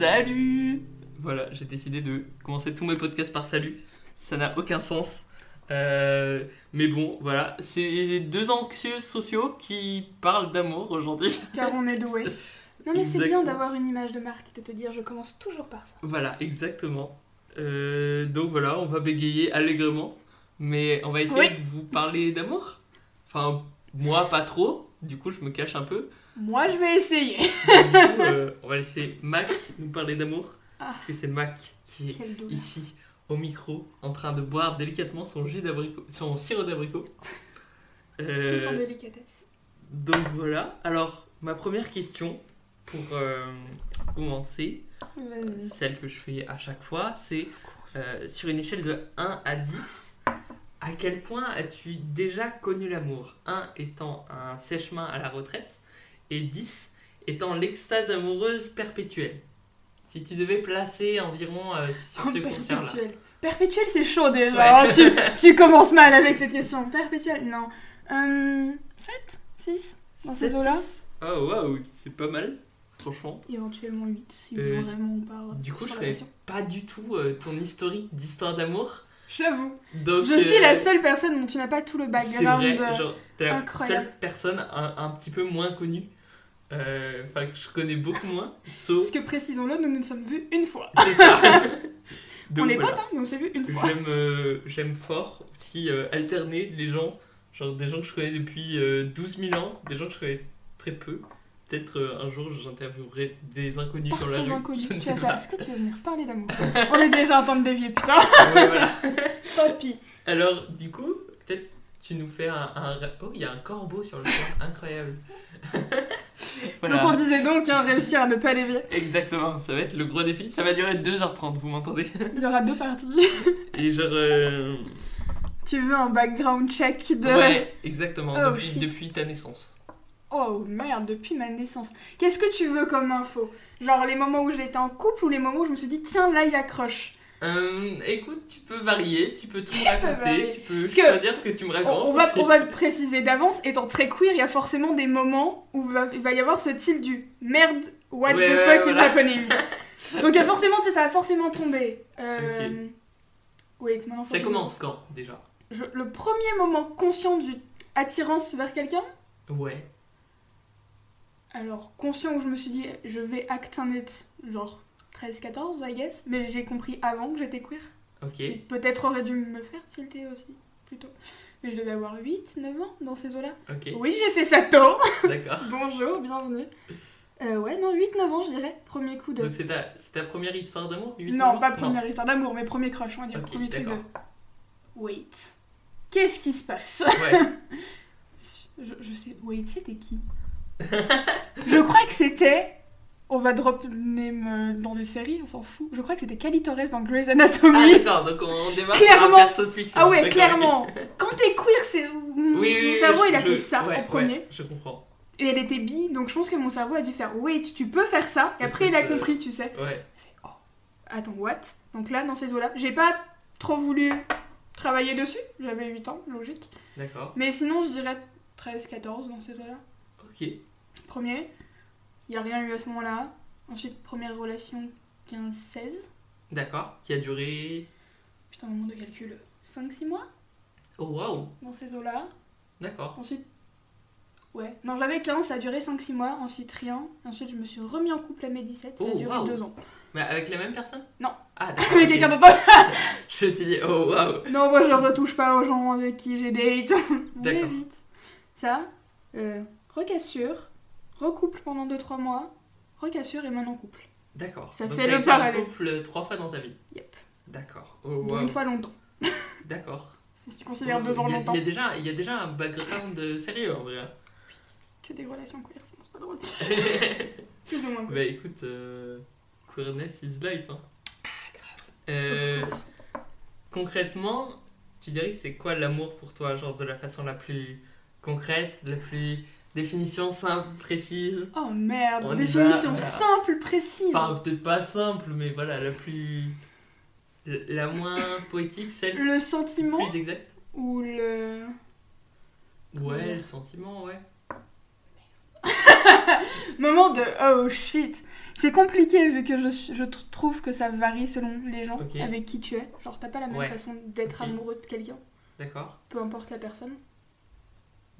Salut Voilà, j'ai décidé de commencer tous mes podcasts par salut. Ça n'a aucun sens. Euh, mais bon, voilà, c'est deux anxieux sociaux qui parlent d'amour aujourd'hui. Car on est doué. Non mais c'est bien d'avoir une image de marque, de te dire je commence toujours par ça. Voilà, exactement. Euh, donc voilà, on va bégayer allègrement, mais on va essayer Oui. de vous parler d'amour. Enfin, moi pas trop, du coup je me cache un peu. Moi je vais essayer. Du coup, euh, on va laisser Mac nous parler d'amour, Ah. parce que c'est Mac qui est ici au micro en train de boire délicatement son jus d'abricot, son sirop d'abricot. Euh, Tout en délicatesse. donc voilà. Alors ma première question pour euh, commencer, celle que je fais à chaque fois, c'est euh, sur une échelle de 1 à 10, à quel point as-tu déjà connu l'amour? 1 étant un sèche-main à la retraite et 10 étant l'extase amoureuse perpétuelle. Si tu devais placer environ euh, sur ce concert-là. perpétuel. C'est chaud déjà. Ouais. tu, tu commences mal avec cette question. Perpétuel, non. Euh, 7 6 Dans ces eaux-là six. Oh waouh, c'est pas mal, franchement. Éventuellement 8 si Euh, vraiment on part. Du coup, je passion. pas du tout euh, ton historique d'histoire d'amour. J'avoue. Je suis euh, la seule personne dont tu n'as pas tout le C'est background. vrai, euh, genre, t'es la incroyable. seule personne un, un petit peu moins connue. Euh, Enfin, que je connais beaucoup moins. Sauf. Parce que précisons-le, nous nous sommes vus une fois. C'est ça. Donc, on est voilà. potes, hein, mais on s'est vus une fois. J'aime euh, j'aime fort aussi euh, alterner les gens. Genre des gens que je connais depuis euh, 12 000 ans, des gens que je connais très peu. Peut-être euh, un jour j'interviewerai des inconnus dans la rue. inconnu. Je ne Tu vas faire, est-ce que tu veux venir parler d'amour? On est déjà en train de dévier, putain. Ouais, voilà. Tant pis. Alors, du coup, peut-être tu nous fais un. un- Oh, il y a un corbeau sur le toit, incroyable. voilà. Donc on disait donc hein, réussir à ne pas dévier. Exactement, ça va être le gros défi. Ça va durer 2h30, vous m'entendez? Il y aura deux parties. Et genre. euh, Tu veux un background check de... Ouais, exactement, Oh, depuis, depuis ta naissance. Oh merde, depuis ma naissance. Qu'est-ce que tu veux comme info? Genre les moments où j'étais en couple ou les moments où je me suis dit tiens là il accroche Euh, écoute, tu peux varier, tu peux tout Tu peux raconter, varier. tu peux Parce que- choisir ce que tu me on, racontes. on va, on va le préciser d'avance, étant très queer, il y a forcément des moments où va- il va y avoir ce style du merde, what Ouais, the ouais, fuck is voilà. happening Donc il y a forcément, tu sais, ça va forcément tomber. Euh... Wait, maintenant Ça commence quand déjà Je- Le premier moment conscient du attirance vers quelqu'un Ouais. Alors, conscient où je me suis dit, je vais act un it, genre 13-14, I guess, mais j'ai compris avant que j'étais queer. Ok. Peut-être aurait dû me faire tilter aussi, plutôt. Mais je devais avoir 8, 9 ans dans ces eaux-là. Ok. Oui, j'ai fait ça tôt D'accord. Bonjour, bienvenue. Euh, ouais, non, 8-9 ans, je dirais. Premier coup de. Donc c'est ta, c'est ta première histoire d'amour Non, pas première histoire d'amour, mais premier crush, on va dire. Premier truc de. Wait. Qu'est-ce qui se passe? Ouais. je, je sais. Wait, c'était qui? Je crois que c'était. On va drop name euh, dans des séries, on s'en fout. Je crois que c'était Cali Torres dans Grey's Ah Anatomy. d'accord, donc on démarre Clairement. sur un perso de fiction. Ah, ouais, clairement. Quand t'es queer, c'est. Oui, oui, mon cerveau, je- il a je- fait ça ouais, en premier. ouais, je comprends. Et elle était bi, donc je pense que mon cerveau a dû faire Wait, tu peux faire ça. Et après, il a euh, compris, tu sais. Ouais. Attends, what? Donc là, dans ces eaux-là, j'ai pas trop voulu travailler dessus. J'avais 8 ans, logique. D'accord. Mais sinon, je dirais 13-14 dans ces eaux-là. Ok. Premier, il y a rien eu à ce moment-là. Ensuite, première relation 15-16. D'accord. Qui a duré. Putain, moment de calcul. 5-6 mois Oh waouh. dans ces eaux-là. D'accord. Ensuite, ouais. Non, j'avais 15, ça a duré 5-6 mois. Ensuite, rien. Ensuite, je me suis remis en couple à mes 17, ça a Oh, duré waouh. 2 ans. Mais avec la même personne? Non. Ah d'accord. Avec ok. quelqu'un d'autre. Je me suis dit, oh waouh. Non, moi je retouche pas aux gens avec qui j'ai date. D'accord. Ça, euh, recassure, recouple pendant 2-3 mois, recassure et maintenant couple. D'accord. Ça Donc fait le parallèle. couple trois fois dans ta vie. Yep. D'accord. Oh une fois longtemps. D'accord. Si tu considères 2 ans il, y a, longtemps. il, y a déjà, il y a déjà un background euh, sérieux en vrai. Que des relations queer, c'est pas drôle. Plus ou moins. bah écoute, euh, queerness is life. Hein. Ah, Euh, concrètement, tu dirais que c'est quoi l'amour pour toi, genre de la façon la plus concrète, la plus définition simple, précise Oh merde, On définition va, simple, précise. Enfin, peut-être pas simple, mais voilà, la plus. la moins poétique, celle Le sentiment plus exacte. ou le. Ouais, le sentiment, ouais. Moment de oh shit. C'est compliqué vu que je, je tr- trouve que ça varie selon les gens avec qui tu es. Genre, t'as pas la même Ouais. façon d'être amoureux de quelqu'un, D'accord peu importe la personne.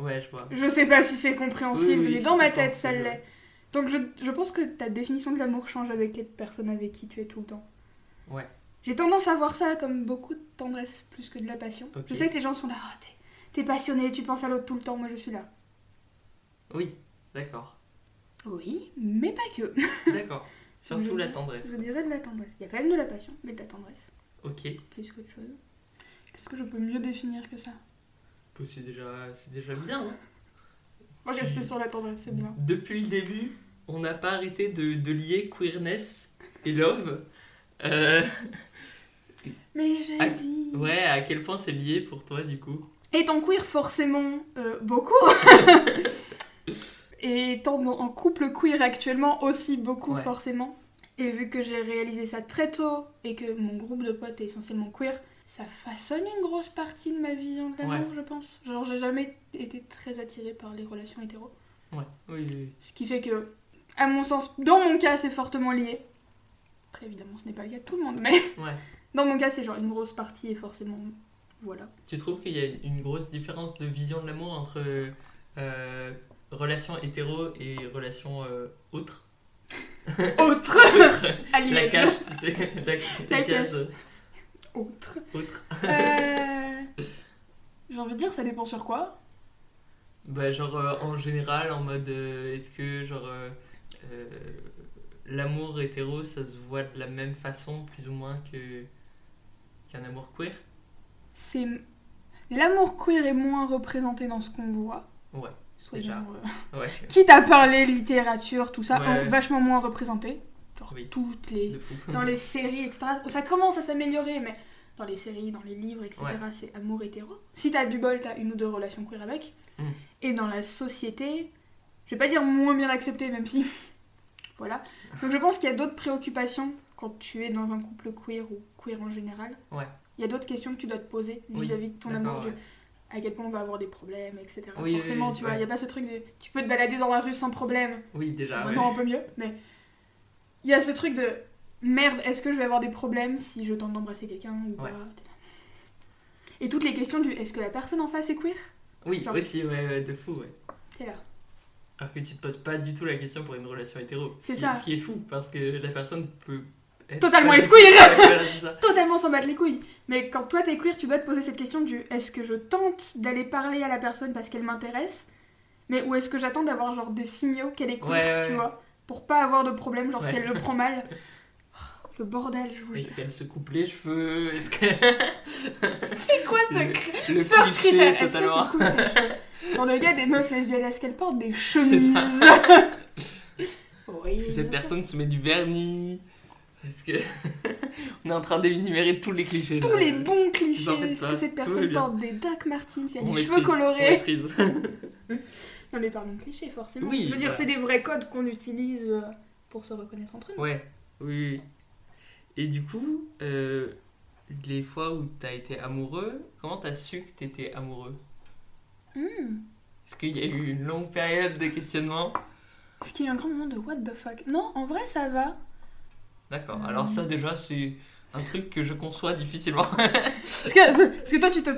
Ouais, je vois. Je sais pas si c'est compréhensible, Oui, oui, mais dans ma tête, ça l'est. Donc je, je pense que ta définition de l'amour change avec les personnes avec qui tu es tout le temps. Ouais. J'ai tendance à voir ça comme beaucoup de tendresse plus que de la passion. Je sais que les gens sont là, Ah, t'es- passionné, tu penses à l'autre tout le temps, moi je suis là. Oui, d'accord. Oui, mais pas que. D'accord. Surtout Je- la tendresse. Je dirais de la tendresse. Il y a quand même de la passion, mais de la tendresse, Ok. plus qu'autre chose. Qu'est-ce que je peux mieux définir que ça? C'est déjà, c'est déjà bien. hein. Va Tu- rester sur la tendresse, c'est bien. Depuis le début, on n'a pas arrêté de, de lier queerness et love. Euh, Mais j'ai dit. ouais, à quel point c'est lié pour toi du coup? Étant queer, forcément, euh, beaucoup. Et étant en couple queer actuellement, aussi beaucoup, Ouais. forcément. Et vu que j'ai réalisé ça très tôt et que mon groupe de potes est essentiellement queer, ça façonne une grosse partie de ma vision de l'amour, je pense. Genre, j'ai jamais été très attirée par les relations hétéro. Ouais, oui, oui, oui. Ce qui fait que, à mon sens, dans mon cas, c'est fortement lié. Après, évidemment, ce n'est pas le cas de tout le monde, mais Ouais. dans mon cas, c'est genre une grosse partie et forcément. Voilà. Tu trouves qu'il y a une grosse différence de vision de l'amour entre euh, relation hétéro et relation euh, autre Autre La cage, tu sais. La, la La cage cage. Autre. autre. Euh... J'ai envie de dire, ça dépend sur quoi. Bah, genre euh, en général, en mode euh, est-ce que genre l'amour hétéro ça se voit de la même façon plus ou moins que qu'un amour queer? C'est. L'amour queer est moins représenté dans ce qu'on voit. Ouais, Soyons, Déjà. ouais, Quitte à parler littérature, tout ça, ouais. vachement moins représenté. Genre Oui. toutes les. Dans les séries, etc. Ça commence à s'améliorer, mais dans les séries, dans les livres, etc., Ouais. c'est amour hétéro. Si t'as du bol, t'as une ou deux relations queer avec. Mm. Et dans la société, je vais pas dire moins bien accepté, même si. voilà. Donc je pense qu'il y a d'autres préoccupations quand tu es dans un couple queer ou queer en général. Ouais. Il y a d'autres questions que tu dois te poser Oui, vis-à-vis de ton amour, ouais. du- à quel point on va avoir des problèmes, etc. Oui, Forcément, oui, tu vois, il ouais. n'y a pas ce truc de. Tu peux te balader dans la rue sans problème. Oui, déjà. ouais. Maintenant un peu mieux, mais il y a ce truc de merde, est-ce que je vais avoir des problèmes si je tente d'embrasser quelqu'un ou Ouais. pas Et toutes les questions du est-ce que la personne en face est queer? Oui, Genre- aussi, ouais, ouais, de fou, ouais. C'est là. Alors que tu te poses pas du tout la question pour une relation hétéro. C'est ça. Ce qui est fou, parce que la personne peut. être Totalement être queer. Voilà. Totalement s'en battre les couilles. Mais quand toi t'es queer, tu dois te poser cette question du est-ce que je tente d'aller parler à la personne parce qu'elle m'intéresse? Mais ou est-ce que j'attends d'avoir genre des signaux qu'elle est queer, Ouais, tu vois? Pour pas avoir de problème, genre si elle le prend mal. Le bordel, je vous jure. Est-ce qu'elle se coupe les cheveux Est-ce que. C'est quoi ça le, le First critère, est-ce se les cheveux Pour le gars des meufs lesbiennes, est-ce qu'elles portent des chemises Oui, Est-ce que cette personne se met du vernis Est-ce que. On est en train d'énumérer tous les clichés. Tous là. les bons clichés. Est-ce que cette personne porte des Doc Martens, il y a des cheveux colorés. Non mais parlons de clichés, forcément. Oui, Je veux dire, voilà. c'est des vrais codes qu'on utilise euh, pour se reconnaître entre nous. Ouais, oui. Et du coup, euh, les fois où t'as été amoureux, comment t'as su que t'étais amoureux? Hmm. Est-ce qu'il y a eu une longue période de questionnement? Est-ce qu'il y a eu un grand moment de what the fuck? Non, en vrai, ça va. D'accord, Euh. alors ça déjà c'est un truc que je conçois difficilement. Parce que, parce que toi, tu te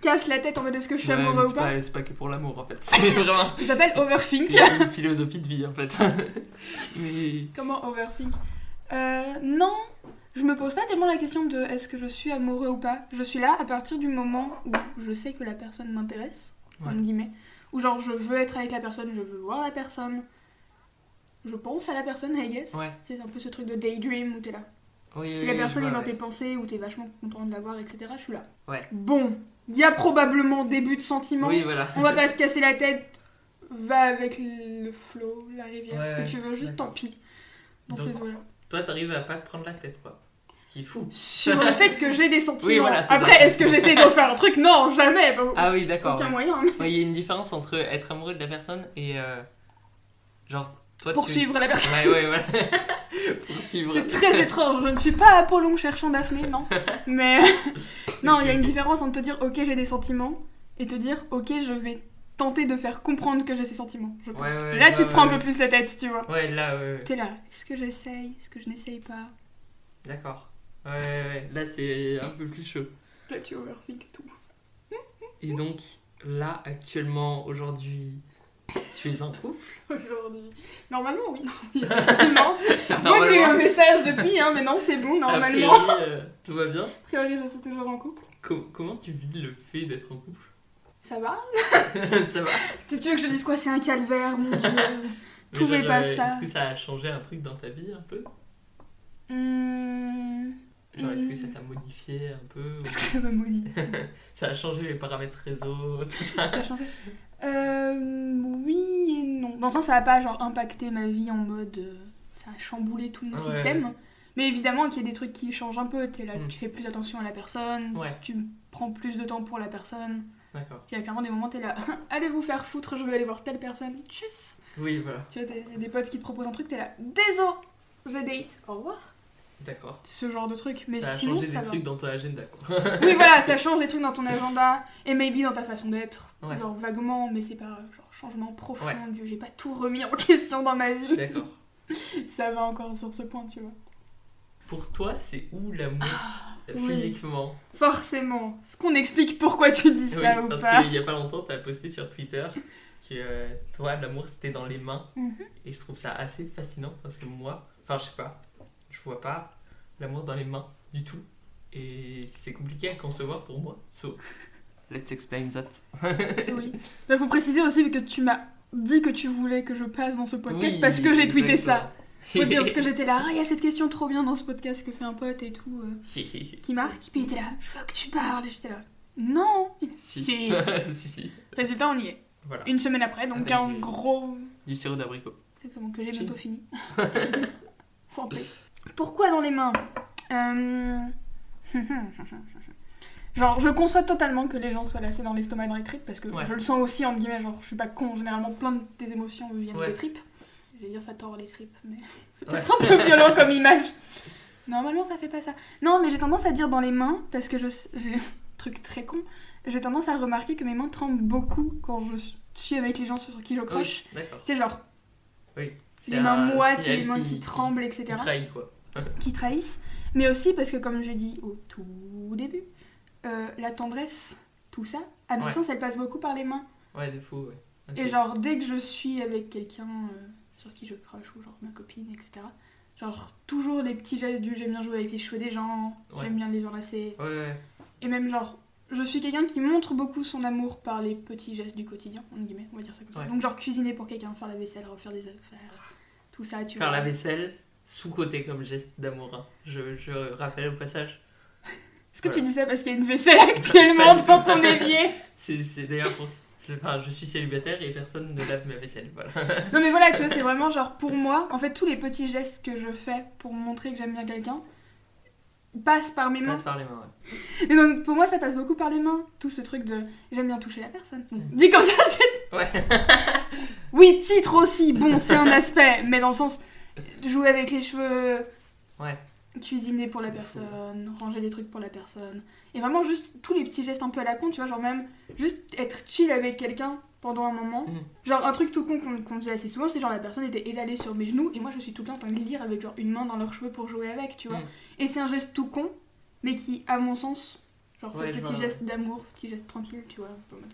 casses la tête en mode est-ce que je suis Ouais, amoureux ou pas pas, c'est pas que pour l'amour en fait, c'est vraiment Ça s'appelle overthink. une philosophie de vie en fait. Mais Comment overthink euh, Non, je me pose pas tellement la question de est-ce que je suis amoureux ou pas. Je suis là à partir du moment où je sais que la personne m'intéresse, Ouais. entre guillemets. Ou genre je veux être avec la personne, je veux voir la personne. Je pense à la personne, I guess. Ouais. C'est un peu ce truc de daydream où t'es là. Oui, Si oui, la personne est dans ouais. tes pensées ou t'es vachement content de la voir, etc., je suis là. Ouais. Bon, il y a probablement début de sentiment. Oui, voilà. On va pas se casser la tête. Va avec le flot, la rivière, Ouais, ce que tu veux, juste tant pis. Dans Donc, ces eaux-là. Toi t'arrives à pas te prendre la tête quoi. Ce qui est fou. Sur le fait que j'ai des sentiments. Oui, voilà, c'est Après, est-ce que j'essaie d'en faire un truc? Non, jamais. bah, Ah oui, d'accord. aucun moyen. Il y a une différence entre être amoureux de la personne et euh, genre toi tu- Poursuivre la personne. Ouais, ouais, voilà. C'est très étrange. Je ne suis pas Apollon cherchant Daphné, non. Mais non, il y a une différence entre te dire ok, j'ai des sentiments et te dire ok, je vais tenter de faire comprendre que j'ai ces sentiments, je pense. Ouais, ouais, là, tu te prends un peu plus la tête, tu vois. Ouais, là, ouais, ouais. T'es là, est-ce que j'essaye Est-ce que je n'essaye pas? D'accord. Ouais, ouais, ouais. Là, c'est un peu plus chaud. Là, tu overthink tout. Et donc, là, actuellement, aujourd'hui, tu es en couple Aujourd'hui. Normalement, oui, effectivement. Moi, j'ai eu un message depuis, hein, mais non, c'est bon, A normalement. priori, euh, tout va bien. A priori, je suis toujours en couple. Co- comment tu vis le fait d'être en couple? Ça va? Ça va Si tu veux que je dise quoi? C'est un calvaire, mon dieu. Tout n'est pas euh, ça. Est-ce que ça a changé un truc dans ta vie un peu? Hum, Genre, est-ce que hum. ça t'a modifié un peu Est-ce que ça m'a maudit Ça a changé les paramètres réseau, tout ça? Ça a changé euh, Oui et non. Dans le sens, ça a pas genre impacté ma vie en mode. euh, ça a chamboulé tout mon Ouais. système. Mais évidemment qu'il y a des trucs qui changent un peu. T'es là, Mm. tu fais plus attention à la personne. Ouais. Tu prends plus de temps pour la personne. D'accord. Il y a clairement des moments, t'es là, allez vous faire foutre, je vais aller voir telle personne. Tchuss Oui, voilà. Tu vois, t'as des potes qui te proposent un truc, t'es là, désolé, je date, au revoir. D'accord. Ce genre de truc. Mais ça a sinon, changé ça des va. trucs dans ton agenda, quoi. Oui, voilà, ça change des trucs dans ton agenda et maybe dans ta façon d'être. Ouais. Genre vaguement, mais c'est pas genre changement profond. Ouais. J'ai pas tout remis en question dans ma vie. D'accord. Ça va encore sur ce point, tu vois. Pour toi, c'est où l'amour Ah, oui. physiquement? Forcément. Est-ce qu'on explique pourquoi tu dis Oui, ça ou parce pas? qu'il y a pas longtemps, tu as posté sur Twitter que euh, toi, l'amour c'était dans les mains. Mhm. Et je trouve ça assez fascinant parce que moi, enfin, je sais pas, vois pas l'amour dans les mains du tout. Et c'est compliqué à concevoir pour moi. So, let's explain that. Oui. Il faut préciser aussi que tu m'as dit que tu voulais que je passe dans ce podcast Oui, parce que j'ai tweeté ça. Faut dire parce que j'étais là, ah, il y a cette question trop bien dans ce podcast que fait un pote et tout, euh, qui marque. Puis il était là, je veux que tu parles. Et j'étais là, non. si. Si. si, si. Résultat, on y est. Voilà. Une semaine après, donc Avec un les- gros. Du sirop d'abricot. Exactement, que j'ai bientôt fini. Santé. Pourquoi dans les mains Euh, Genre, je conçois totalement que les gens soient lassés dans l'estomac et dans les tripes parce que Ouais. je le sens aussi, entre guillemets, genre, je suis pas con, généralement plein de tes émotions viennent Ouais. des tripes. Je vais dire ça tord les tripes, mais c'est Ouais. peut-être un peu violent comme image. Normalement, ça fait pas ça. Non, mais j'ai tendance à dire dans les mains parce que je. Truc très con. J'ai tendance à remarquer que mes mains tremblent beaucoup quand je suis avec les gens sur qui je crush. Oui, d'accord. Tu sais, genre, Oui. C'est les mains moites, c'est les mains qui, tremblent, Qui etc. trahit, quoi. Qui trahissent. Mais aussi parce que, comme j'ai dit au tout début, euh, la tendresse, tout ça, à mon Ouais. sens, elle passe beaucoup par les mains. Ouais, des faux, ouais. Et genre, dès que je suis avec quelqu'un euh, sur qui je crush, ou genre ma copine, etc., genre, toujours les petits gestes du j'aime bien jouer avec les cheveux des gens, Ouais. j'aime bien les enlacer. Ouais. Et même, genre, je suis quelqu'un qui montre beaucoup son amour par les petits gestes du quotidien, entre guillemets, on va dire ça comme ça. Donc, genre, cuisiner pour quelqu'un, faire la vaisselle, refaire des affaires, tout ça, tu Faire vois. la vaisselle, sous-côté comme geste d'amour. hein. Je, je rappelle au passage. Est-ce que tu dis ça parce qu'il y a une vaisselle actuellement dans ton évier C'est c'est d'ailleurs pour. c'est- Enfin, je suis célibataire et personne ne lave ma vaisselle. Voilà. Non mais voilà, tu vois, c'est vraiment genre pour moi, en fait tous les petits gestes que je fais pour montrer que j'aime bien quelqu'un passent par mes mains. Passe par les mains, ouais. Et donc pour moi ça passe beaucoup par les mains, tout ce truc de j'aime bien toucher la personne. Donc, Mm. Dit comme ça, c'est... Ouais. Oui, titre aussi, bon c'est un aspect, mais dans le sens jouer avec les cheveux, Ouais. cuisiner pour la personne, ranger des trucs pour la personne. Et vraiment juste tous les petits gestes un peu à la con, tu vois, genre même juste être chill avec quelqu'un pendant un moment. Mhm. Genre un truc tout con qu'on qu'on dit assez souvent, c'est genre la personne était étalée sur mes genoux et moi je suis tout le temps en train de lire avec genre une main dans leurs cheveux pour jouer avec, tu vois. Mhm. Et c'est un geste tout con, mais qui, à mon sens, genre Ouais, fait petit vois, geste d'amour, petit geste tranquille, tu vois. un peu en mode,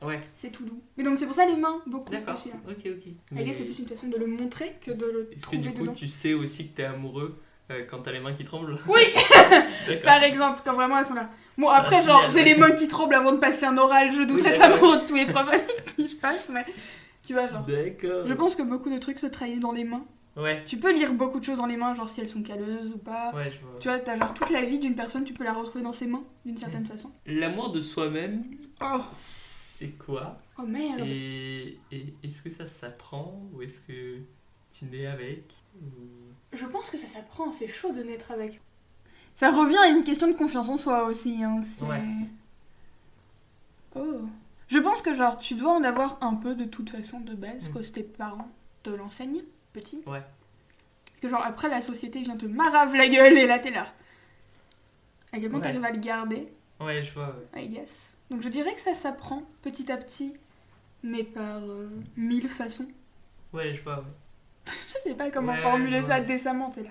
Ouais, C'est tout doux. Mais donc c'est pour ça les mains, beaucoup. d'accord. là. Ok, ok. I Mais guess c'est plus une façon de le montrer que de le Est-ce que trouver du coup dedans. tu sais aussi que t'es amoureux euh, quand t'as les mains qui tremblent? Oui. Par exemple, quand vraiment elles sont là. Bon, après, genre, j'ai les mains qui tremblent avant de passer un oral, je douterais Oui, pas d'accord. pour tous les profs avec qui je passe, mais tu vois, genre. D'accord. Je pense que beaucoup de trucs se trahissent dans les mains. Ouais, Tu peux lire beaucoup de choses dans les mains, genre si elles sont calleuses ou pas. ouais, je vois. Tu vois, t'as genre toute la vie d'une personne, tu peux la retrouver dans ses mains, d'une certaine façon. L'amour de soi-même, Oh, c'est quoi oh merde Et, et est-ce que ça s'apprend ou est-ce que tu nais avec ou- Je pense que ça s'apprend, c'est chaud de naître avec. Ça revient à une question de confiance en soi aussi, hein. Ouais. Oh. Je pense que genre tu dois en avoir un peu de toute façon de base, Mm. cause tes parents te l'enseignent, petit. Ouais. Que genre après la société vient te marave la gueule et là t'es là. À quel point Ouais. t'arrives à le garder, Ouais, je vois. ouais. I guess. Donc je dirais que ça s'apprend petit à petit. mais par euh, mille façons. Ouais, je vois, ouais. Je sais pas comment Ouais, formuler ça décemment, t'es là.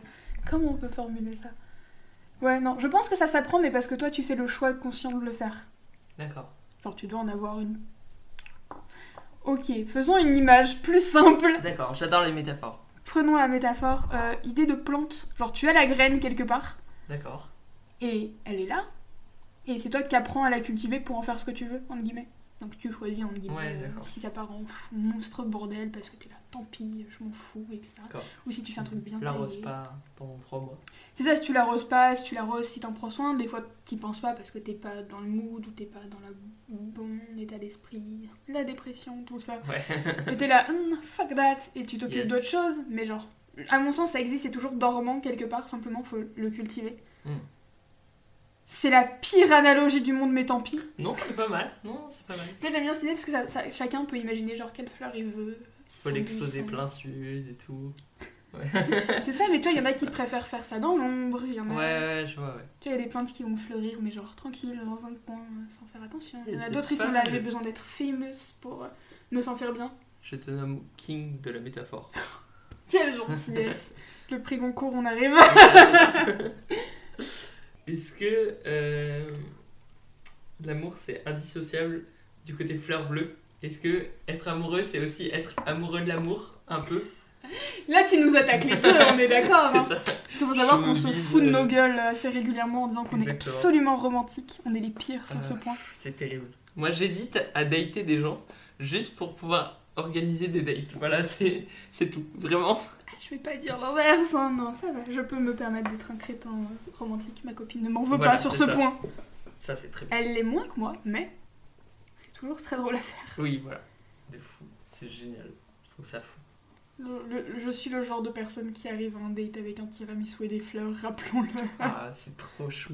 Comment on peut formuler ça? Ouais, non, je pense que ça s'apprend, mais parce que toi, tu fais le choix conscient de le faire. D'accord. Genre, tu dois en avoir une. Ok, faisons une image plus simple. D'accord, j'adore les métaphores. Prenons la métaphore, euh, idée de plante. Genre, tu as la graine quelque part, D'accord. et elle est là, et c'est toi qui apprends à la cultiver pour en faire ce que tu veux, entre guillemets. Donc tu choisis, entre guillemets, Ouais, euh, si ça part en monstre bordel parce que t'es là, tant pis, je m'en fous, etc. Ou si tu fais un truc bien l'arrose pas pendant trois mois. C'est ça, si tu l'arroses pas, si tu l'arroses, si t'en prends soin, des fois t'y penses pas parce que t'es pas dans le mood ou t'es pas dans le bon état d'esprit, la dépression, tout ça. Ouais. Et t'es là, Hum, fuck that, et tu t'occupes Yes. d'autre chose, mais genre, à mon sens, ça existe, c'est toujours dormant quelque part, simplement faut le cultiver. Mm. C'est la pire analogie du monde, mais tant pis. Non, c'est pas mal. Non, c'est pas mal. Tu sais, j'aime bien cette idée parce que ça- ça- chacun peut imaginer genre quelle fleur il veut. Faut son l'exposer plein sud et tout. C'est ça, mais tu vois, il y en a qui préfèrent faire ça dans l'ombre, il y en a. Ouais, ouais, je vois, ouais. Tu vois, il y a des plantes qui vont fleurir, mais genre tranquille, dans un coin, euh, sans faire attention. Il y en a d'autres, ils pas sont là, j'ai besoin d'être famous pour euh, me sentir bien. Je te nomme King de la métaphore. Quelle gentillesse Le prix Goncourt, on arrive Est-ce que euh, l'amour c'est indissociable du côté fleur bleue? Est-ce que être amoureux c'est aussi être amoureux de l'amour un peu? Là, tu nous attaques les deux, on est d'accord. Hein. Parce qu'il faut savoir qu'on se fout de euh, nos gueules assez régulièrement en disant qu'on est absolument romantique. On est les pires sur ce Euh, point. C'est terrible. Moi j'hésite à dater des gens juste pour pouvoir organiser des dates. Voilà, c'est tout. Vraiment. Je vais pas dire l'inverse, hein, non, ça va. Je peux me permettre d'être un crétin euh, romantique. Ma copine ne m'en veut Voilà, pas sur ce ça. point. Ça c'est très bien. Elle l'est moins que moi, mais c'est toujours très drôle à faire. Oui, voilà. De fou. C'est génial. Je trouve ça fou. Le- le- je suis le genre de personne qui arrive à un date avec un tiramisu et des fleurs, rappelons-le. Ah, c'est trop chou.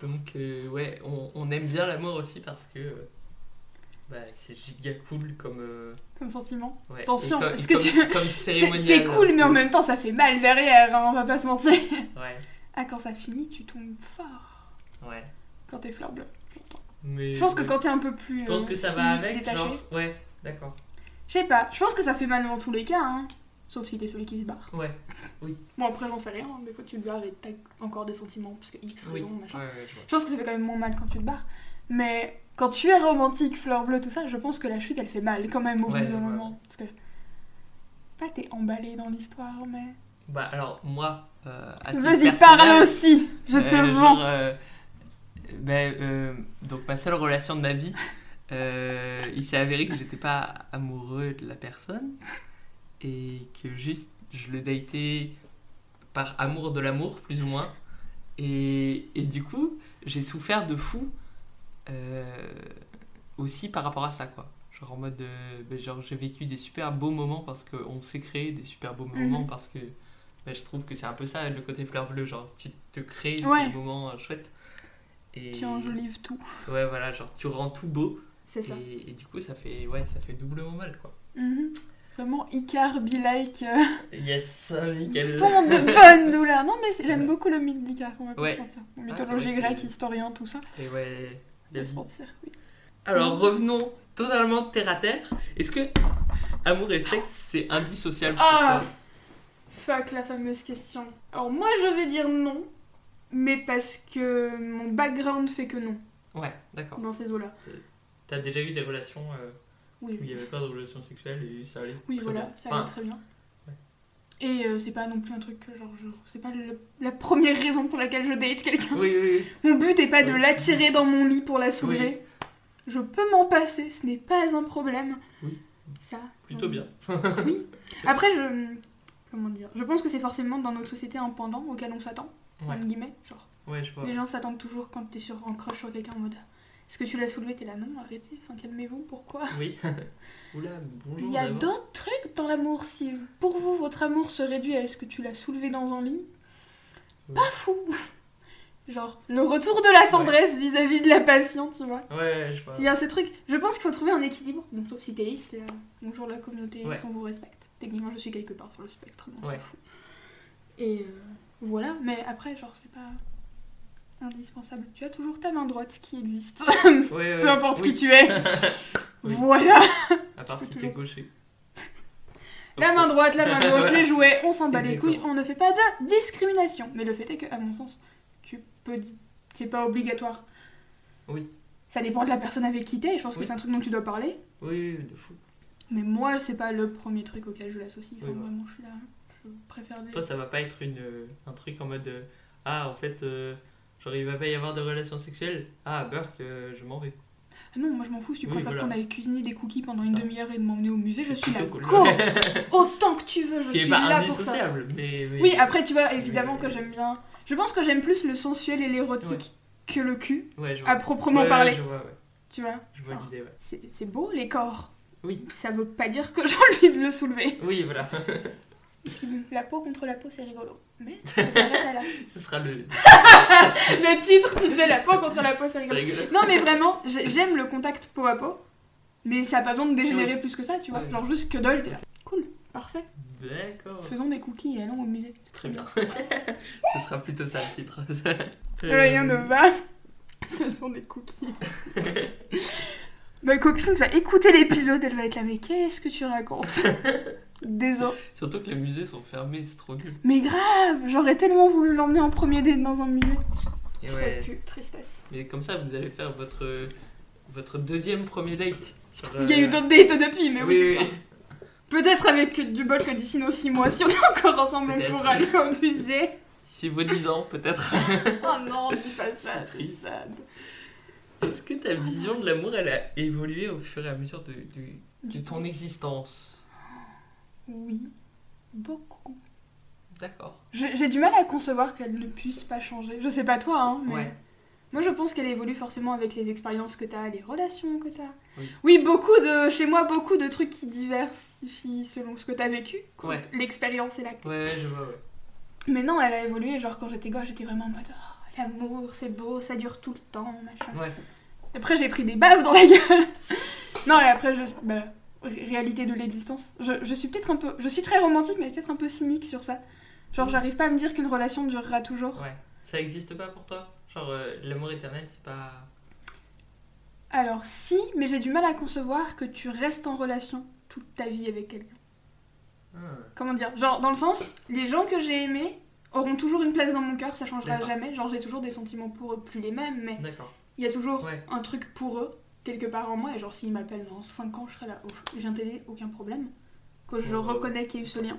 Donc, euh, ouais, on, on aime bien l'amour aussi parce que euh, bah, c'est giga cool comme. euh, Comme sentiment. ouais, Attention, comme, est-ce et que comme, tu- comme C'est c'est cool, mais en même temps, ça fait mal derrière, hein, on va pas se mentir. Ouais, Ah, quand ça finit, tu tombes fort. ouais. Quand t'es fleur bleue. Mais, Je pense que quand t'es un peu plus. Je pense euh, que ça va avec. détaché. Genre, ouais, d'accord. Je sais pas, je pense que ça fait mal dans tous les cas, hein. Sauf si t'es celui qui se barre. Ouais, Bon, après, j'en sais rien. hein. Des fois, tu te barres et t'as encore des sentiments, parce que X oui. raison, machin. Ouais, ouais, je. Je pense que ça fait quand même moins mal quand tu te barres. Mais quand tu es romantique, fleur bleue, tout ça, je pense que la chute, elle fait mal quand même au Ouais, bout d'un ouais. moment. Parce que. Pas t'es emballé dans l'histoire, mais. Bah, alors, moi. euh, Vas-y, parle aussi Je te Euh, vends euh, ben, euh, donc ma seule relation de ma vie, euh, il s'est avéré que j'étais pas amoureux de la personne et que juste je le datais par amour de l'amour plus ou moins et, et du coup j'ai souffert de fou aussi par rapport à ça quoi genre en mode euh, ben, genre j'ai vécu des super beaux moments parce qu'on s'est créé des super beaux moments Mhm. parce que ben, je trouve que c'est un peu ça le côté fleur bleue genre tu te crées Ouais. des moments euh, chouettes et Tu enjolives tout. ouais voilà genre tu rends tout beau C'est ça. et, et du coup ça fait ouais ça fait doublement mal quoi Mhm. Vraiment Icar be like. euh, yes nickel de bonne douleur. Non, mais j'aime Ouais. beaucoup le mythe d'Icar, on va Ouais. mentir. c'est Mythologie que- grecque, historien, tout ça. et ouais Se mentir, oui. alors revenons totalement terre à terre est-ce que amour et sexe c'est indissociable pour Ah. toi? Fuck la fameuse question. Alors moi je vais dire non, mais parce que mon background fait que non, ouais d'accord dans ces eaux-là. t'as déjà eu des relations euh, Oui, où il n'y avait pas de relations sexuelles et ça allait oui très voilà, bien. ça allait Enfin, très bien. Et euh, c'est pas non plus un truc que genre je... C'est pas le- la première raison pour laquelle je date quelqu'un. oui oui oui Mon but est pas de l'attirer dans mon lit pour la soulever. Je peux m'en passer, ce n'est pas un problème. Oui. Ça. plutôt euh, bien Oui. Après, je. Comment dire Je pense que c'est forcément dans notre société un pendant auquel on s'attend, ouais entre guillemets. Genre, ouais je vois les gens s'attendent toujours quand t'es sur, en crush sur quelqu'un en mode Est-ce que tu l'as soulevé? T'es là, non, arrêtez, enfin calmez-vous, pourquoi? Oui oula bonjour Il y a d'autres trucs dans l'amour. Si pour vous, votre amour se réduit à est-ce que tu l'as soulevé dans un lit Ouais. Pas fou Genre, le retour de la tendresse vis-à-vis de la passion, tu vois. ouais je vois Il y a ce truc, je pense qu'il faut trouver un équilibre. Bon, sauf si t'es là, bonjour la communauté, Ouais. on vous respecte. Techniquement, je suis quelque part sur le spectre, s'en Ouais. fout. Et euh, voilà, mais après, genre, c'est pas. Indispensable. Tu as toujours ta main droite qui existe. Peu importe oui. qui tu es. Voilà. À part si t'es toujours- gaucher. La main droite, la main gauche, Voilà. les jouets, on s'en bat les couilles, on ne fait pas de discrimination. Mais le fait est que, à mon sens, tu peux. C'est pas obligatoire. Oui. Ça dépend de la personne avec qui t'es, je pense que c'est un truc dont tu dois parler. Oui, de fou. Mais moi, c'est pas le premier truc auquel je l'associe. Enfin, vraiment, je suis là. Je préfère des. Toi, ça va pas être une, euh, un truc en mode euh, Ah, en fait, euh, genre il va pas y avoir de relations sexuelles. Ah, Burke, euh, je m'en vais. Ah non, moi je m'en fous, si tu Oui, préfères voilà. qu'on aille cuisiner des cookies pendant une demi-heure et de m'emmener au musée, je suis là. cool. Go Autant que tu veux, je suis là pour ça. mais, mais- Oui, après, tu vois, évidemment Mais- que j'aime bien. Je pense que j'aime plus le sensuel et l'érotique Ouais. que le cul, Ouais, je vois. à proprement Ouais, parler. je vois, ouais. Tu vois Je vois c'est beau, les corps. Oui. Ça veut pas dire que j'ai envie de le soulever. Oui, voilà. Parce que la peau contre la peau, c'est rigolo. Mais ça à là. Ce sera le. Le titre, tu sais, la peau contre la peau, c'est rigolo. rigolo. Non, mais vraiment, j'ai- j'aime le contact peau à peau. Mais ça a pas besoin de dégénérer plus que ça, tu vois. Genre juste que dalle, t'es là. Cool, parfait. D'accord. Faisons des cookies et allons au musée. Très bien. Ce sera plutôt ça le titre. Rien ne va. Faisons des cookies. Ma copine va écouter l'épisode, elle va être là, mais qu'est-ce que tu racontes? Désolé. Surtout que les musées sont fermés, c'est trop nul. Mais grave, j'aurais tellement voulu l'emmener en premier date dans un musée. Et Je ouais. plus, tristesse. Mais comme ça, vous allez faire votre, votre deuxième premier date. Genre, Il y a eu euh, d'autres dates depuis, mais oui. Oui, oui, enfin, Peut-être avec du bol que d'ici nos 6 mois, si on est encore ensemble, pourra aller au musée. D'ici vos 10 ans, peut-être. Oh non, dis pas ça, C'est sad. Est-ce que ta vision de l'amour, elle a évolué au fur et à mesure de, de, de ton existence? Oui, beaucoup. D'accord. J'ai du mal à concevoir qu'elle ne puisse pas changer. Je sais pas toi, hein, mais Ouais. moi je pense qu'elle évolue forcément avec les expériences que t'as, les relations que t'as. Oui. beaucoup de, chez moi, beaucoup de trucs qui diversifient selon ce que t'as vécu, Ouais. l'expérience et la Ouais, je vois, ouais. Mais non, elle a évolué. Genre, quand j'étais gosse, j'étais vraiment en mode Oh, l'amour, c'est beau, ça dure tout le temps, machin. Ouais. Après, j'ai pris des baves dans la gueule. non, et après, je. Bah, réalité de l'existence. Je, je suis peut-être un peu. Je suis très romantique, mais peut-être un peu cynique sur ça. Genre, Mhm. j'arrive pas à me dire qu'une relation durera toujours. Ouais. Ça existe pas pour toi? Genre, euh, l'amour éternel, c'est pas. Alors, si, mais j'ai du mal à concevoir que tu restes en relation toute ta vie avec quelqu'un. Ah, Comment dire? Genre, dans le sens, les gens que j'ai aimés auront toujours une place dans mon cœur, ça changera jamais. Genre, j'ai toujours des sentiments pour eux, plus les mêmes, mais D'accord. il y a toujours Ouais. un truc pour eux, quelque part en moi, et genre s'ils m'appellent dans 5 ans, je serai là, oh, je viens t'aider, aucun problème. Que je reconnais qu'il y a eu ce lien.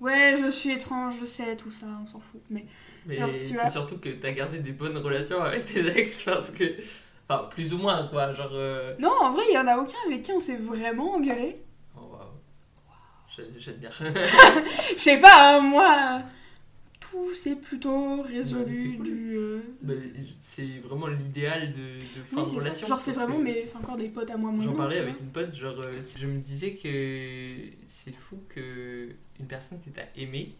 Ouais, je suis étrange, je sais, tout ça, on s'en fout. Mais Mais vois. c'est surtout que t'as gardé des bonnes relations avec tes ex parce que. Enfin, plus ou moins, quoi. Genre. euh, non, en vrai, il y en a aucun avec qui on s'est vraiment engueulé. Oh, waouh. J'ai- J'aime bien. Je sais pas, hein, moi, s'est plutôt résolu c'est cool. du. euh, Mais c'est vraiment l'idéal de, de fin Oui, de c'est ça. relation. Genre, c'est vraiment, mais c'est encore des potes à moi. J'en parlais avec une pote, genre, euh, je me disais que c'est fou que une personne que t'as aimée,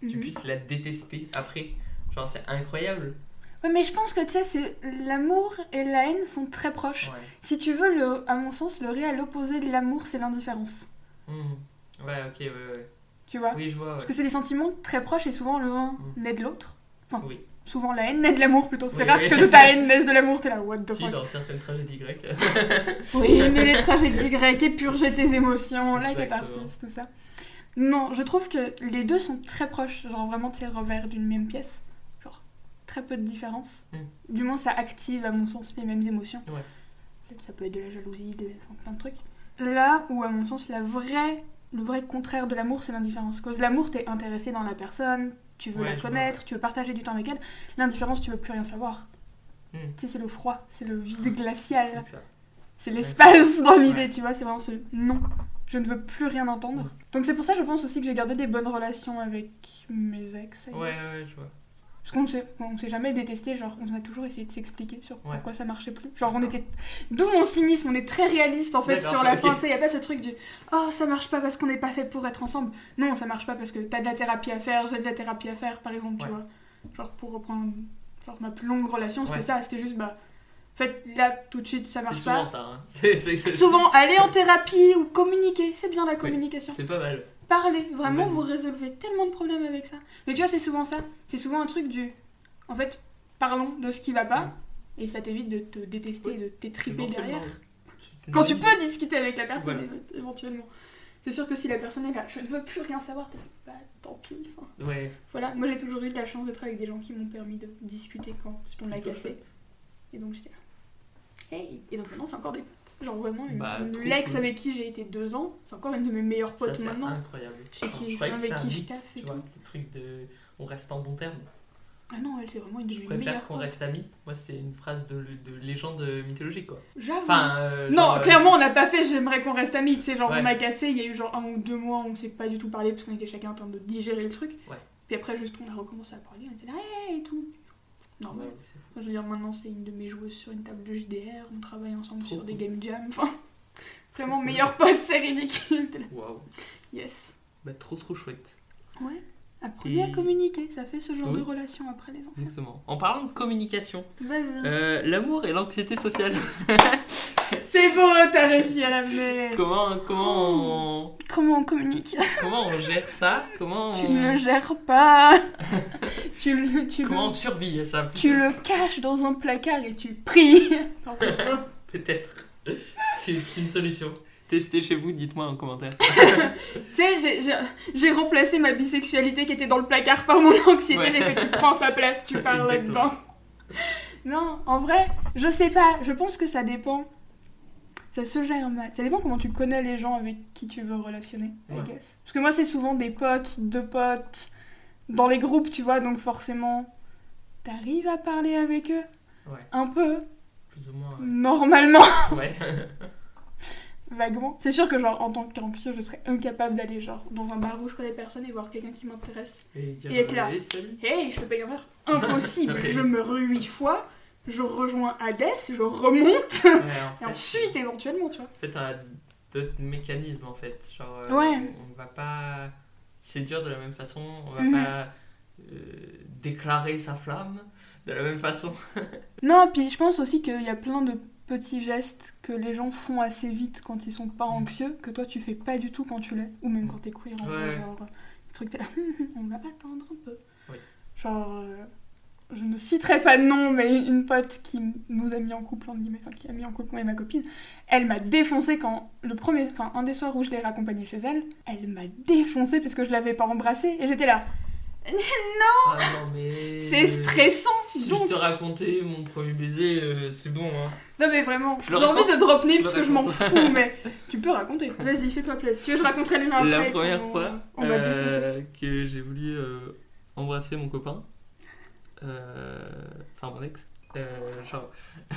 tu Mhm. puisses la détester après. Genre, c'est incroyable. Ouais, mais je pense que tu sais, c'est- l'amour et la haine sont très proches. Ouais. Si tu veux, le, à mon sens, le réel opposé de l'amour, c'est l'indifférence. Mhm. Ouais, ok, ouais, ouais. Tu vois Oui, je vois, ouais. Parce que c'est des sentiments très proches et souvent l'un Mm. naît de l'autre. Enfin, Oui. souvent la haine naît de l'amour plutôt. C'est Oui, rare oui. que de ta haine naisse de l'amour, t'es là, what the Si, fuck. dans certaines tragédies grecques. Oui, mais les tragédies grecques, épurger tes émotions, la catharsis, tout ça. Non, je trouve que les deux sont très proches, genre vraiment tes revers d'une même pièce. Genre, très peu de différence. Mm. Du moins, ça active, à mon sens, les mêmes émotions. Ouais. Ça peut être de la jalousie, des... enfin, plein de trucs. Là où, à mon sens, la vraie... le vrai contraire de l'amour, c'est l'indifférence. Cause l'amour, t'es intéressé dans la personne, tu veux Ouais, la vois, connaître, tu veux partager du temps avec elle. L'indifférence, tu veux plus rien savoir. Mm. Tu sais, c'est le froid, c'est le vide glacial. C'est l'espace dans l'idée, Ouais. tu vois, c'est vraiment ce non. Je ne veux plus rien entendre. Donc c'est pour ça, je pense aussi que j'ai gardé des bonnes relations avec mes ex. Ouais, ouais, je vois. Parce qu'on s'est, on s'est jamais détesté, genre on a toujours essayé de s'expliquer sur Ouais. pourquoi ça marchait plus. Genre on était. D'où mon cynisme, on est très réaliste en fait D'accord, sur la fin, tu sais, y a pas ce truc du oh ça marche pas parce qu'on n'est pas fait pour être ensemble. Non, ça marche pas parce que t'as de la thérapie à faire, j'ai de la thérapie à faire par exemple, tu vois. Genre pour reprendre genre ma plus longue relation, c'était Ouais. ça, c'était juste bah. En fait, là tout de suite ça C'est marche souvent pas. ça. Hein. C'est- c'est- c'est- Souvent, aller en thérapie ou communiquer, c'est bien la communication. C'est pas mal. Parler, vraiment, vous résolvez tellement de problèmes avec ça. Mais tu vois, c'est souvent ça. C'est souvent un truc du. En fait, parlons de ce qui va pas. Mm. Et ça t'évite de te détester et de t'étriper derrière. Oui. Quand tu peux discuter avec la personne, Voilà. éventuellement. C'est sûr que si la personne est là, je ne veux plus rien savoir, t'es là, bah tant pis. enfin, Ouais. Voilà, moi j'ai toujours eu de la chance d'être avec des gens qui m'ont permis de discuter quand on l'a cassé. Et donc j'étais là. Hey Et donc maintenant c'est encore des potes. Genre vraiment, une, Bah, une- trop l'ex cool. avec qui j'ai été deux ans, c'est encore une de mes meilleures Ça, potes c'est maintenant. incroyable. Chez qui- je croyais que avec c'était un qui je mythe, taffe et tu vois, tout. le truc de on reste en bon terme. Ah non, elle c'est vraiment une de Je mes préfère meilleures qu'on potes. reste amis. Moi, c'était une phrase de, de légende mythologique, quoi. J'avoue. Enfin, euh, non, euh, clairement on n'a pas fait j'aimerais qu'on reste amis. Tu sais, genre Ouais. on a cassé, il y a eu genre un ou deux mois où on s'est pas du tout parlé parce qu'on était chacun en train de digérer le truc. Ouais. Puis après juste on a recommencé à parler, on était là, hey et tout. Normal. ouais, c'est fou. Enfin, je veux dire, maintenant, c'est une de mes joueuses sur une table de JDR, on travaille ensemble Trop sur des game jams. Enfin, vraiment, meilleur pote, c'est ridicule. Waouh. Yes. Bah, trop trop chouette. Ouais. Apprenez à communiquer, ça fait ce genre Oui. de relation après les enfants. Exactement. En parlant de communication, Vas-y. euh, l'amour et l'anxiété sociale. C'est beau, t'as réussi à l'amener. comment comment on, Comment on communique comment on gère ça? Comment Tu ne le gères pas. tu le, tu comment on survit à ça? tu le caches dans un placard et tu pries. Peut-être. C'est une solution. Testez chez vous, dites-moi en commentaire. Tu sais, j'ai- remplacé ma bisexualité qui était dans le placard par mon anxiété. Ouais. J'ai fait, tu prends sa place, tu parles là-dedans. Non, en vrai, je sais pas. Je pense que ça dépend. Ça se gère mal. Ça dépend comment tu connais les gens avec qui tu veux relationner, I guess. Parce que moi, c'est souvent des potes, deux potes, dans les groupes, tu vois, donc forcément, t'arrives à parler avec eux? Ouais. Un peu, Plus ou moins. normalement. Ouais. Vaguement. C'est sûr que genre en tant qu'anxieux, je serais incapable d'aller genre dans un bar où je connais personne et voir quelqu'un qui m'intéresse. Et dire Et être là. euh, salut. Hey, je te paye un verre. Impossible. Je me rue huit fois, je rejoins Hades, je remonte Ouais, en et ensuite éventuellement, tu vois. En fait, t'as d'autres mécanismes en fait. Genre, euh, Ouais. on, on va pas séduire de la même façon, on va Mhm. pas euh, déclarer sa flamme de la même façon. Non, puis je pense aussi qu'il y a plein de petits gestes que les gens font assez vite quand ils sont pas Mm. anxieux, que toi tu fais pas du tout quand tu l'es, ou même quand t'es queer, en vrai, Ouais. genre, des trucs t'es là, on va attendre un peu. Oui. Genre, euh, je ne citerai pas de nom, mais une pote qui nous a mis en couple, en guillemets, enfin qui a mis en couple moi et ma copine, elle m'a défoncé quand, le premier, enfin un des soirs où je l'ai raccompagnée chez elle, elle m'a défoncé parce que je l'avais pas embrassée, et j'étais là, Ah non, mais. c'est stressant, Si donc... je te racontais mon premier baiser, euh, c'est bon. Hein. Non mais vraiment, j'ai envie de drop name parce que je m'en fous, mais tu peux raconter. Vas-y, fais-toi plaisir. Tu veux que je raconterai le mien après La première fois on euh, que j'ai voulu euh, embrasser mon copain, enfin mon ex, euh, genre.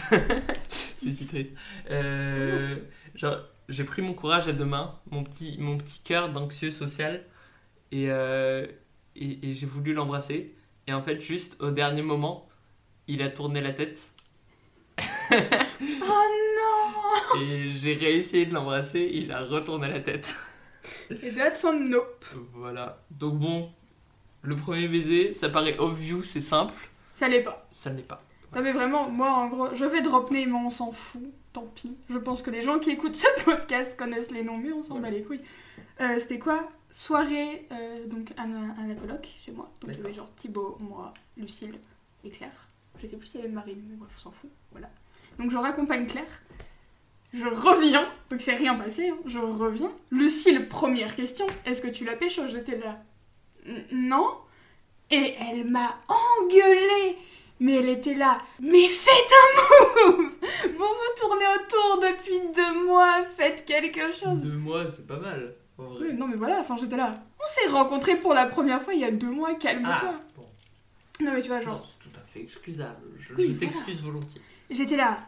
c'est si triste. Euh, genre, j'ai pris mon courage à deux mains, mon petit, mon petit cœur d'anxieux social, et, euh, et, et j'ai voulu l'embrasser. Et en fait, juste au dernier moment, il a tourné la tête. Oh Et j'ai réessayé de l'embrasser, il a retourné la tête. non Et that's on nope. Voilà. Donc bon, le premier baiser, ça paraît obvious, c'est simple, Ça l'est pas. ça l'est pas. Non mais vraiment, moi en gros, je vais drop name, on s'en fout. Tant pis. Je pense que les gens qui écoutent ce podcast connaissent les noms, mais on s'en Ouais. bat les couilles. Euh, C'était quoi? Soirée euh, donc à, à la coloc chez moi. Donc il y avait genre Thibaut, moi, Lucille et Claire. Je sais plus s'il y avait Marine, mais bref, on s'en fout. Voilà. Donc je raccompagne Claire. Je reviens, donc c'est rien passé, hein. je reviens. Lucille, première question, est-ce que tu l'as pécho? J'étais là. Non. Et elle m'a engueulée. Mais elle était là. Mais faites un move Vous vous tournez autour depuis deux mois, faites quelque chose. Deux mois, c'est pas mal, en vrai. Oui, non mais voilà, enfin j'étais là. On s'est rencontrés pour la première fois il y a deux mois, calme-toi. ah, bon. Non mais tu vois, genre, c'est tout à fait excusable. Je, Oui, je t'excuse volontiers. j'étais là.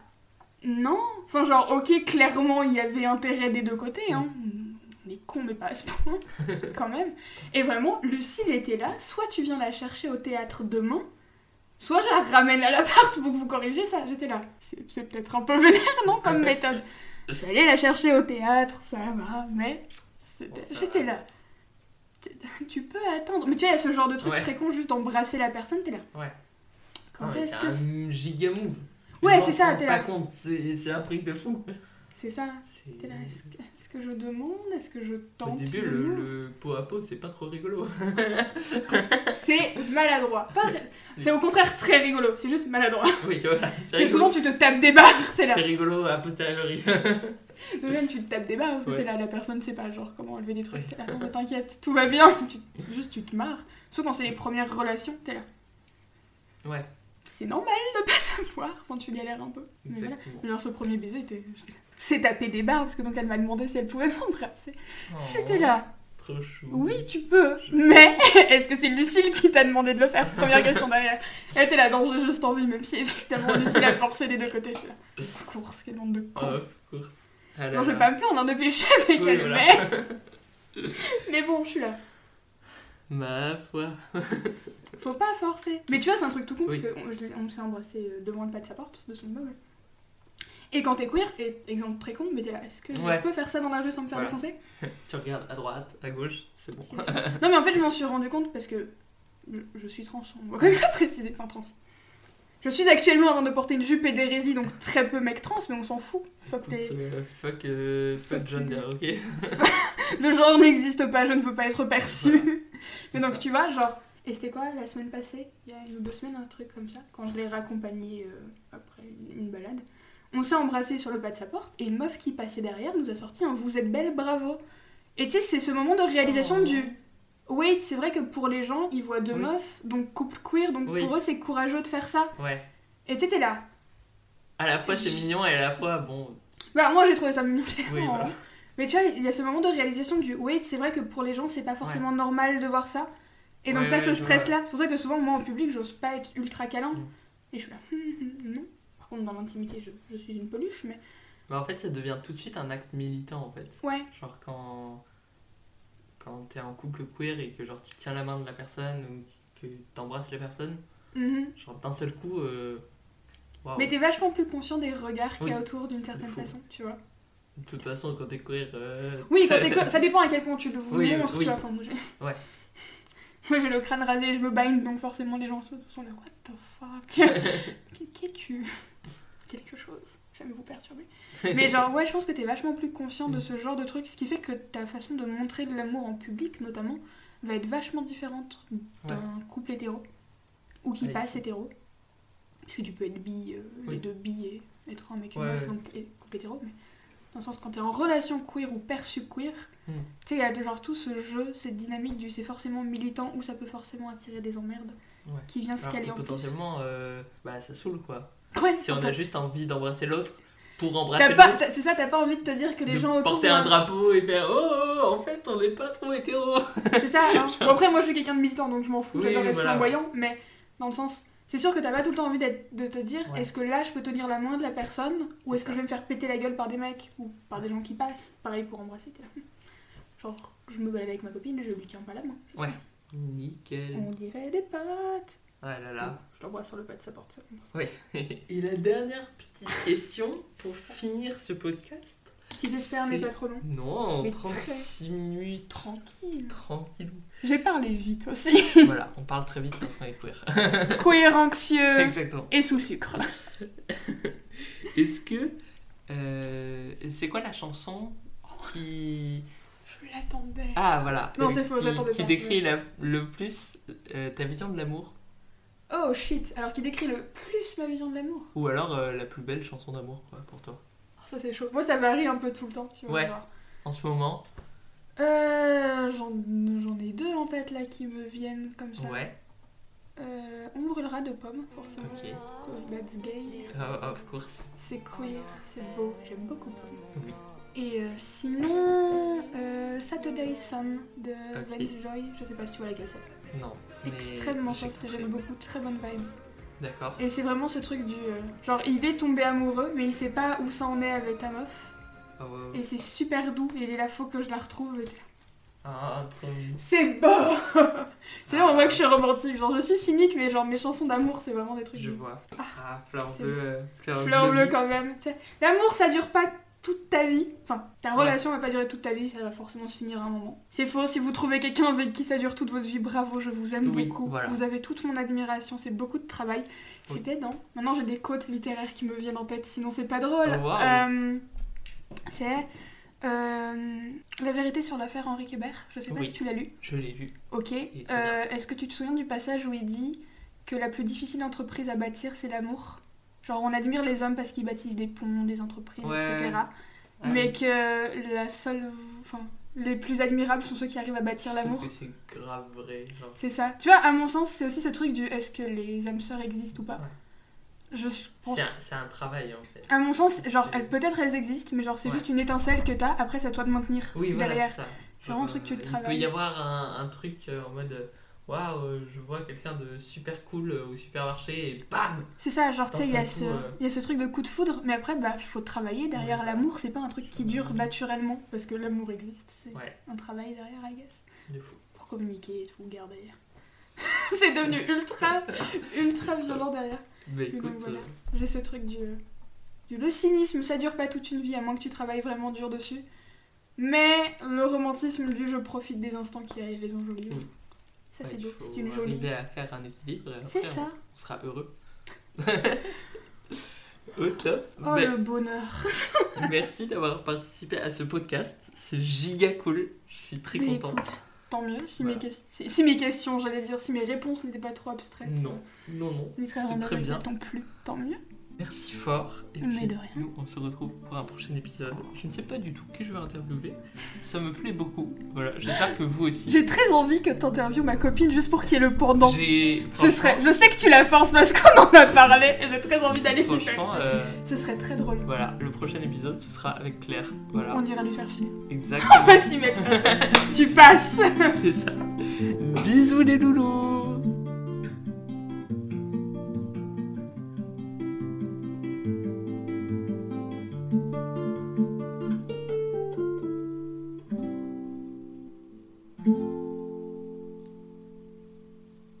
Non Enfin genre, ok, clairement il y avait intérêt des deux côtés, hein. On est con mais pas à ce point, quand même. Et vraiment, Lucille était là, soit tu viens la chercher au théâtre demain, soit je la ramène à l'appart pour que vous corrigiez ça. J'étais là. C'est- C'est peut-être un peu vénère, non, comme méthode? J'allais la chercher au théâtre, ça va, mais c'était- Bon, j'étais là. Tu- peux attendre. Mais tu vois, il y a ce genre de truc Ouais. très con, juste d'embrasser la personne, t'es là. Ouais. Quand est-ce c'est que. un giga move. Ouais, c'est ça, t'es pas là. compte, c'est c'est un truc de fou. C'est ça. C'est- T'es là, est-ce que, que je demande Est-ce que je Au tente début, le le, pot à pot, c'est pas trop rigolo. C'est maladroit. Pas- C'est au contraire très rigolo, c'est juste maladroit. oui, voilà. Parce C'est que rigolo. souvent tu te tapes des barres, c'est là. C'est rigolo a posteriori. De même, tu te tapes des barres parce que Ouais. t'es là, la personne sait pas genre comment enlever des trucs. Ouais. T'es là, non, mais t'inquiète, tout va bien. Tu- juste tu te marres. Sauf quand c'est les premières relations, t'es là. ouais, C'est normal de pas savoir quand tu galères un peu. Mais voilà. Genre ce premier baiser, t'es- c'est taper des barres parce que donc elle m'a demandé si elle pouvait m'embrasser. Oh, J'étais là. Trop chou. Oui, tu peux, mais est-ce que c'est Lucille qui t'a demandé de le faire? Première question derrière. Elle était là, non, j'ai juste envie, même si évidemment Lucille a forcé des deux côtés. J'étais là, of course, quelle bande de cons. Of course. Ah non, je vais pas me plaindre hein, depuis je suis avec Oui, elle, voilà. mais... mais bon, je suis là. Ma foi. Faut pas forcer. Mais tu vois, c'est un truc tout con, Oui. parce qu'on on s'est embrassé euh, devant le pas de sa porte, de son immeuble. Et quand t'es queer, et exemple très con, mais t'es là, est-ce que Ouais. je peux faire ça dans la rue sans me faire Voilà. défoncer Tu regardes à droite, à gauche, c'est bon. Non, mais en fait, je m'en suis rendu compte parce que je, je suis trans, on va quand même préciser, enfin trans. Je suis actuellement en train de porter une jupe et des résils, donc très peu mec trans, mais on s'en fout. Fuck les... Euh, fuck, euh, fuck Fuck les- Deere, ok Le genre n'existe pas, je ne veux pas être perçue. Voilà. Mais donc ça. tu vois, genre, et c'était quoi la semaine passée? Il y a une ou deux semaines, un truc comme ça, quand je l'ai raccompagné euh, après une balade. On s'est embrassé sur le pas de sa porte et une meuf qui passait derrière nous a sorti un Vous êtes belle, bravo. Et tu sais, c'est ce moment de réalisation Oh. du. Wait, c'est vrai que pour les gens, ils voient deux Oui. meufs, donc couple queer, donc Oui. pour eux c'est courageux de faire ça. Ouais. Et tu sais, t'es là. À la fois c'est mignon et à la fois bon. Bah, moi j'ai trouvé ça mignon, c'est Oui, voilà. Mais tu vois, il y a ce moment de réalisation du wait, c'est vrai que pour les gens, c'est pas forcément normal de voir ça. Et donc Ouais, t'as ouais, ce stress-là. C'est pour ça que souvent, moi en public, j'ose pas être ultra câlin. Mm. Et je suis là, non. Par contre, dans l'intimité, je, je suis une peluche, mais Mais en fait, ça devient tout de suite un acte militant en fait. ouais. Genre quand quand t'es en couple queer et que genre tu tiens la main de la personne ou que t'embrasses la personne, mhm. genre d'un seul coup. Euh... Mais t'es vachement plus conscient des regards qu'il y a Oui. autour d'une certaine façon, tu vois. De toute façon, quand t'es queer. euh, Oui, quand t'es co- ça dépend à quel point tu le Oui, montres, oui. tu vois. Enfin, moi, j'ai... Ouais. moi j'ai le crâne rasé, je me bind, donc forcément les gens sont là, what the fuck? Qu'est- Qu'es-tu Quelque chose. J'aime vous perturber. Mais genre, ouais, je pense que t'es vachement plus conscient de Mm. ce genre de truc, ce qui fait que ta façon de montrer de l'amour en public, notamment, va être vachement différente d'un couple hétéro. Ou qui Ouais, passe hétéro. Parce que tu peux être bi, euh, les deux bi et être un mec et Ouais, meuf, donc et- couple hétéro, mais dans le sens quand t'es en relation queer ou perçu queer, Mm. tu sais, il y a genre tout ce jeu, cette dynamique du c'est forcément militant ou ça peut forcément attirer des emmerdes qui vient se caler en plus. potentiellement, euh, bah ça saoule quoi. Ouais, Si on a juste envie d'embrasser l'autre pour embrasser l'autre, C'est ça, t'as pas envie de te dire que les de gens autour. porter un drapeau et faire oh, oh, oh, en fait on n'est pas trop hétéro. C'est ça. hein. Bon, après, moi, je suis quelqu'un de militant, donc je m'en fous. Oui, J'adore être voilà. flamboyant, mais dans le sens, c'est sûr que t'as pas tout le temps envie de te dire, Ouais. est-ce que là, je peux tenir la main de la personne, ou est-ce que je vais me faire péter la gueule par des mecs ou par des gens qui passent. Pareil pour embrasser. Genre, je me balade avec ma copine, je lui tiens pas la main. Ouais. Nickel. On dirait des potes. Ah là là. Je l'embrasse sur le pas de sa porte. ça. Oui. Et la dernière petite question pour finir ce podcast. Qui j'espère n'est pas trop long. Non, Mais 36 minutes. Tranquille. Tranquille. J'ai parlé vite aussi. voilà, on parle très vite parce qu'on est queer. Queer anxieux Exactement. et sous sucre. Est-ce que. euh, c'est quoi la chanson qui. Je l'attendais. Ah voilà. Non, euh, c'est faux, qui- j'attendais Qui décrit la- le plus euh, ta vision de l'amour Oh shit. Alors qui décrit le plus ma vision de l'amour. Ou alors euh, la plus belle chanson d'amour quoi pour toi Oh, Ça c'est chaud. Moi ça varie un peu tout le temps, tu vois. Ouais. genre. En ce moment Euh, j'en, j'en ai deux en tête là qui me viennent comme ça. Ouais. Euh, on brûlera de pommes, forcément. Ok. Cause that's gay. Oh, of course. C'est queer, c'est beau, j'aime beaucoup pommes. Oui. Et euh, sinon, euh, Saturday Sun de Ok. Vance Joy, je sais pas si tu vois laquelle c'est. Non. Extrêmement soft, j'aime beaucoup, très bonne vibe. D'accord. Et c'est vraiment ce truc du. euh, genre, il est tombé amoureux, mais il sait pas où ça en est avec la meuf. Ah ouais, ouais. Et c'est super doux, et il est là, faut que je la retrouve. et t'es là, Ah, trop mignon. C'est beau C'est là on voit que je suis romantique. Genre, je suis cynique, mais genre, mes chansons d'amour, c'est vraiment des trucs. Je vois. Ah, fleur c'est- bleue. euh, fleur, Fleur bleue vie. quand même. tu sais. L'amour, ça dure pas toute ta vie. Enfin, ta Ouais. relation va pas durer toute ta vie, ça va forcément se finir à un moment. C'est faux, si vous trouvez quelqu'un avec qui ça dure toute votre vie, bravo, je vous aime Oui, beaucoup. voilà. Vous avez toute mon admiration, c'est beaucoup de travail. Oui. C'était dans. Maintenant, j'ai des quotes littéraires qui me viennent en tête, sinon c'est pas drôle. Oh, wow. Euh, C'est euh, La vérité sur l'affaire Henri Québert. Je sais pas Oui. si tu l'as lu. Je l'ai vu. Ok. Euh, Est-ce que tu te souviens du passage où il dit que la plus difficile entreprise à bâtir, c'est l'amour? Genre, on admire les hommes parce qu'ils bâtissent des ponts, des entreprises, Ouais, etc. Mais que la seule. Enfin, les plus admirables sont ceux qui arrivent à bâtir l'amour. c'est grave vrai. C'est ça. Tu vois, à mon sens, c'est aussi ce truc du est-ce que les âmes sœurs existent ou pas Ouais. Je pense. C'est un, travail en fait. À mon sens, genre, peut-être elles existent, mais genre, c'est juste une étincelle que t'as, après, c'est à toi de maintenir Oui, voilà, derrière. c'est ça. C'est vraiment un truc que tu euh, Il peut travailles. y avoir un, un truc euh, en mode euh, waouh, euh, je vois quelqu'un de super cool euh, au supermarché et bam C'est ça, genre, tu sais, il y, a ce- euh. il y a ce truc de coup de foudre, mais après, bah, faut travailler derrière Ouais. l'amour, c'est pas un truc qui dure naturellement, parce que l'amour existe, c'est Ouais, un travail derrière, I guess, de fou. pour communiquer et tout, garder. c'est devenu ultra, ultra violent derrière. Mais donc, écoute, voilà. J'ai ce truc du, du. Le cynisme, ça dure pas toute une vie, à moins que tu travailles vraiment dur dessus. Mais le romantisme du je profite des instants qu'il y a et les enjolive. Oui. Ça, ouais, c'est il beau, c'est une jolie. arriver à faire un équilibre. C'est ça. On sera heureux. Au top. Oh Mais le bonheur. Merci d'avoir participé à ce podcast. C'est giga cool. Je suis très Mais content. écoute, tant mieux. Si, Voilà. mes, si- questions, j'allais dire, si mes réponses n'étaient pas trop abstraites, Non, non, non. C'était très bien. tant plus, tant mieux. Merci fort. Et Mais puis, de rien. nous, on se retrouve pour un prochain épisode. Je ne sais pas du tout qui je vais interviewer. Ça me plaît beaucoup. Voilà, j'espère que vous aussi. J'ai très envie que t'interviewes ma copine juste pour qu'il y ait le pendant. J'ai. Ce serait, je sais que tu la forces parce qu'on en a parlé et j'ai très envie d'aller lui faire Franchement, chier. euh, Ce serait très drôle. voilà, le prochain épisode, ce sera avec Claire. Voilà, On ira lui faire chier. exactement. Vas-y mec, tu passes C'est ça. Bisous les loulous